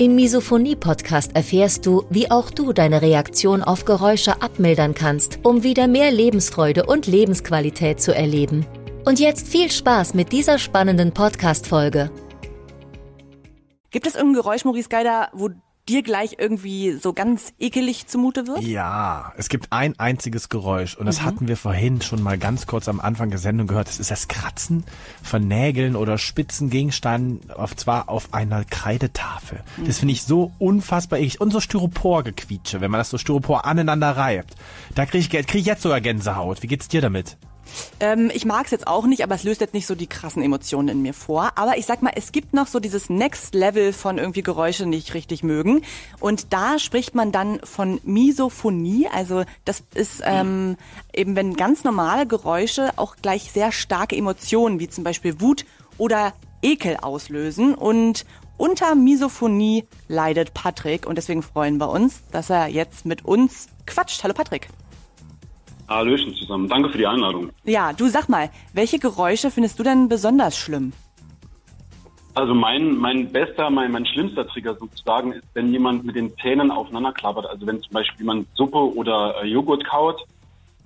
Im Misophonie-Podcast erfährst du, wie auch du deine Reaktion auf Geräusche abmildern kannst, um wieder mehr Lebensfreude und Lebensqualität zu erleben. Und jetzt viel Spaß mit dieser spannenden Podcast-Folge. Gibt es irgendein Geräusch, Maurice Geider, wo dir gleich irgendwie so ganz ekelig zumute wird? Ja, es gibt ein einziges Geräusch und das mhm. hatten wir vorhin schon mal ganz kurz am Anfang der Sendung gehört. Das ist das Kratzen von Nägeln oder spitzen Gegenständen, auf zwar auf einer Kreidetafel. Mhm. Das finde ich so unfassbar eklig. Und so Styropor-Gequietsche, wenn man das so Styropor aneinander reibt. Da kriege ich, krieg ich jetzt sogar Gänsehaut. Wie geht's dir damit? Ähm, ich mag es jetzt auch nicht, aber es löst jetzt nicht so die krassen Emotionen in mir vor. Aber ich sag mal, es gibt noch so dieses Next Level von irgendwie Geräusche nicht richtig mögen. Und da spricht man dann von Misophonie. Also das ist ähm, eben, wenn ganz normale Geräusche auch gleich sehr starke Emotionen, wie zum Beispiel Wut oder Ekel auslösen. Und unter Misophonie leidet Patrick und deswegen freuen wir uns, dass er jetzt mit uns quatscht. Hallo Patrick. Hallöchen zusammen. Danke für die Einladung. Ja, du sag mal, welche Geräusche findest du denn besonders schlimm? Also mein, mein bester, mein, mein schlimmster Trigger sozusagen ist, wenn jemand mit den Zähnen aufeinander klappert. Also wenn zum Beispiel jemand Suppe oder äh, Joghurt kaut.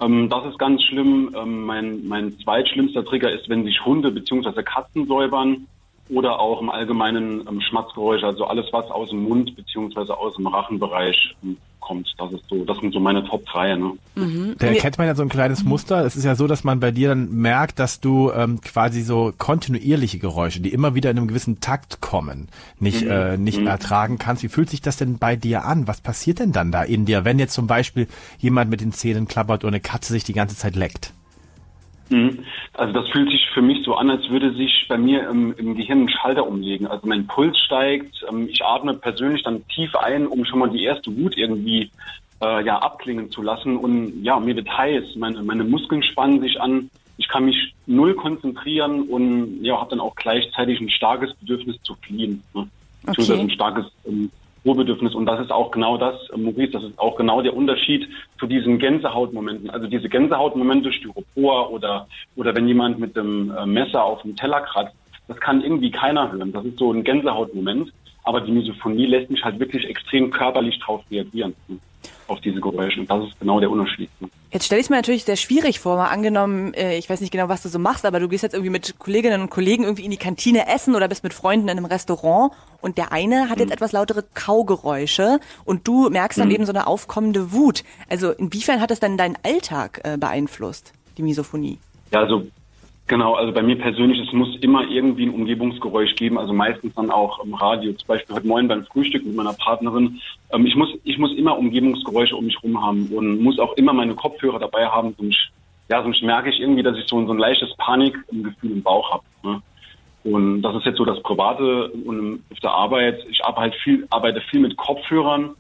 Ähm, das ist ganz schlimm. Ähm, mein, mein zweitschlimmster Trigger ist, wenn sich Hunde bzw. Katzen säubern oder auch im Allgemeinen ähm, Schmatzgeräusche, also alles, was aus dem Mund bzw. aus dem Rachenbereich ähm, kommt. Das ist so, das sind so meine Top 3. Ne? Mhm. Da erkennt man ja so ein kleines Muster. Es ist ja so, dass man bei dir dann merkt, dass du ähm, quasi so kontinuierliche Geräusche, die immer wieder in einem gewissen Takt kommen, nicht, mhm. äh, nicht mhm. ertragen kannst. Wie fühlt sich das denn bei dir an? Was passiert denn dann da in dir, wenn jetzt zum Beispiel jemand mit den Zähnen klappert oder eine Katze sich die ganze Zeit leckt? Mhm. Also das fühlt sich für mich so an, als würde sich bei mir im, im Gehirn ein Schalter umlegen. Also mein Puls steigt, ähm, ich atme persönlich dann tief ein, um schon mal die erste Wut irgendwie äh, ja abklingen zu lassen. Und ja, mir wird heiß, meine, meine Muskeln spannen sich an, ich kann mich null konzentrieren und ja, habe dann auch gleichzeitig ein starkes Bedürfnis zu fliehen. Ne? Okay. ein starkes ähm, Ruhebedürfnis. Und das ist auch genau das, äh, Maurice, das ist auch genau der Unterschied zu diesen Gänsehautmomenten. Also diese Gänsehautmomente, Styropor oder, oder wenn jemand mit dem äh, Messer auf dem Teller kratzt, das kann irgendwie keiner hören. Das ist so ein Gänsehautmoment. Aber die Misophonie lässt mich halt wirklich extrem körperlich drauf reagieren auf diese Geräusche. Und das ist genau der Unterschied. Jetzt stelle ich mir natürlich sehr schwierig vor, mal angenommen, äh, ich weiß nicht genau, was du so machst, aber du gehst jetzt irgendwie mit Kolleginnen und Kollegen irgendwie in die Kantine essen oder bist mit Freunden in einem Restaurant und der eine hat jetzt mhm. etwas lautere Kaugeräusche und du merkst dann mhm. eben so eine aufkommende Wut. Also inwiefern hat das dann deinen Alltag äh, beeinflusst, die Misophonie? Ja, also Genau, also bei mir persönlich, es muss immer irgendwie ein Umgebungsgeräusch geben, also meistens dann auch im Radio. Zum Beispiel heute Morgen beim Frühstück mit meiner Partnerin. Ähm, ich muss, ich muss immer Umgebungsgeräusche um mich rum haben und muss auch immer meine Kopfhörer dabei haben, sonst, ja, sonst merke ich irgendwie, dass ich so, so ein leichtes Panikgefühl im Bauch habe. Ne? Und das ist jetzt so das Private und auf der Arbeit. Ich arbeite viel, arbeite viel mit Kopfhörern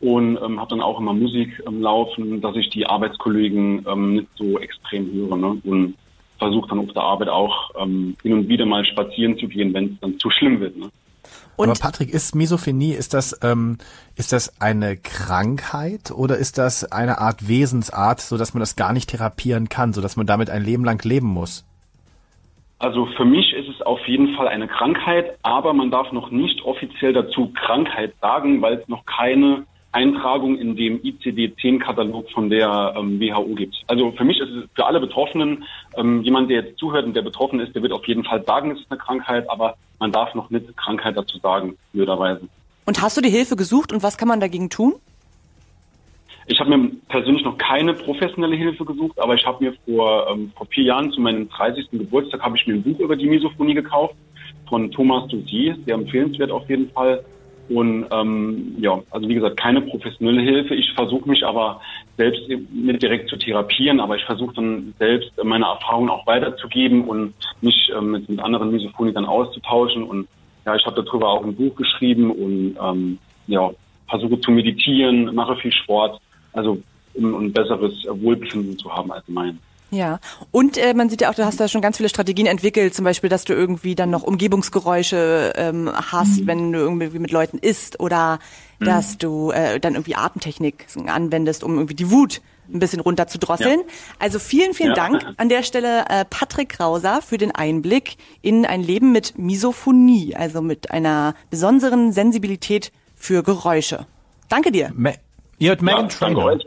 und ähm, habe dann auch immer Musik ähm, laufen, dass ich die Arbeitskollegen ähm, nicht so extrem höre. Ne? Und versuche dann auf der Arbeit auch ähm, hin und wieder mal spazieren zu gehen, wenn es dann zu schlimm wird. Ne? Und Aber Patrick, ist Misophonie, ist das, ähm, ist das eine Krankheit oder ist das eine Art Wesensart, so dass man das gar nicht therapieren kann, so dass man damit ein Leben lang leben muss? Also für mich ist es auf jeden Fall eine Krankheit, aber man darf noch nicht offiziell dazu Krankheit sagen, weil es noch keine Eintragung in dem ICD-10-Katalog von der ähm, WHO gibt. Also für mich ist es für alle Betroffenen, ähm, jemand, der jetzt zuhört und der betroffen ist, der wird auf jeden Fall sagen, es ist eine Krankheit, aber man darf noch nicht Krankheit dazu sagen, blöderweise. Und hast du die Hilfe gesucht und was kann man dagegen tun? Ich habe mir persönlich noch keine professionelle Hilfe gesucht, aber ich habe mir vor, ähm, vor vier Jahren zu meinem 30. Geburtstag habe ich mir ein Buch über die Misophonie gekauft von Thomas Doucier, sehr empfehlenswert auf jeden Fall. Und ähm, ja, also wie gesagt, keine professionelle Hilfe. Ich versuche mich aber selbst nicht direkt zu therapieren, aber ich versuche dann selbst meine Erfahrungen auch weiterzugeben und mich ähm, mit, mit anderen Misophonikern auszutauschen. Und ja, ich habe darüber auch ein Buch geschrieben und ähm, ja, versuche zu meditieren, mache viel Sport, also um ein besseres Wohlbefinden zu haben allgemein. Ja, und äh, man sieht ja auch, du hast da schon ganz viele Strategien entwickelt, zum Beispiel, dass du irgendwie dann noch Umgebungsgeräusche ähm, hast, mhm. wenn du irgendwie mit Leuten isst oder mhm. dass du äh, dann irgendwie Atemtechnik anwendest, um irgendwie die Wut ein bisschen runter zu drosseln. Ja. Also vielen, vielen ja. Dank an der Stelle äh, Patrick Krauser für den Einblick in ein Leben mit Misophonie, also mit einer besonderen Sensibilität für Geräusche. Danke dir. Me ihr hört Megan ja, Trainor.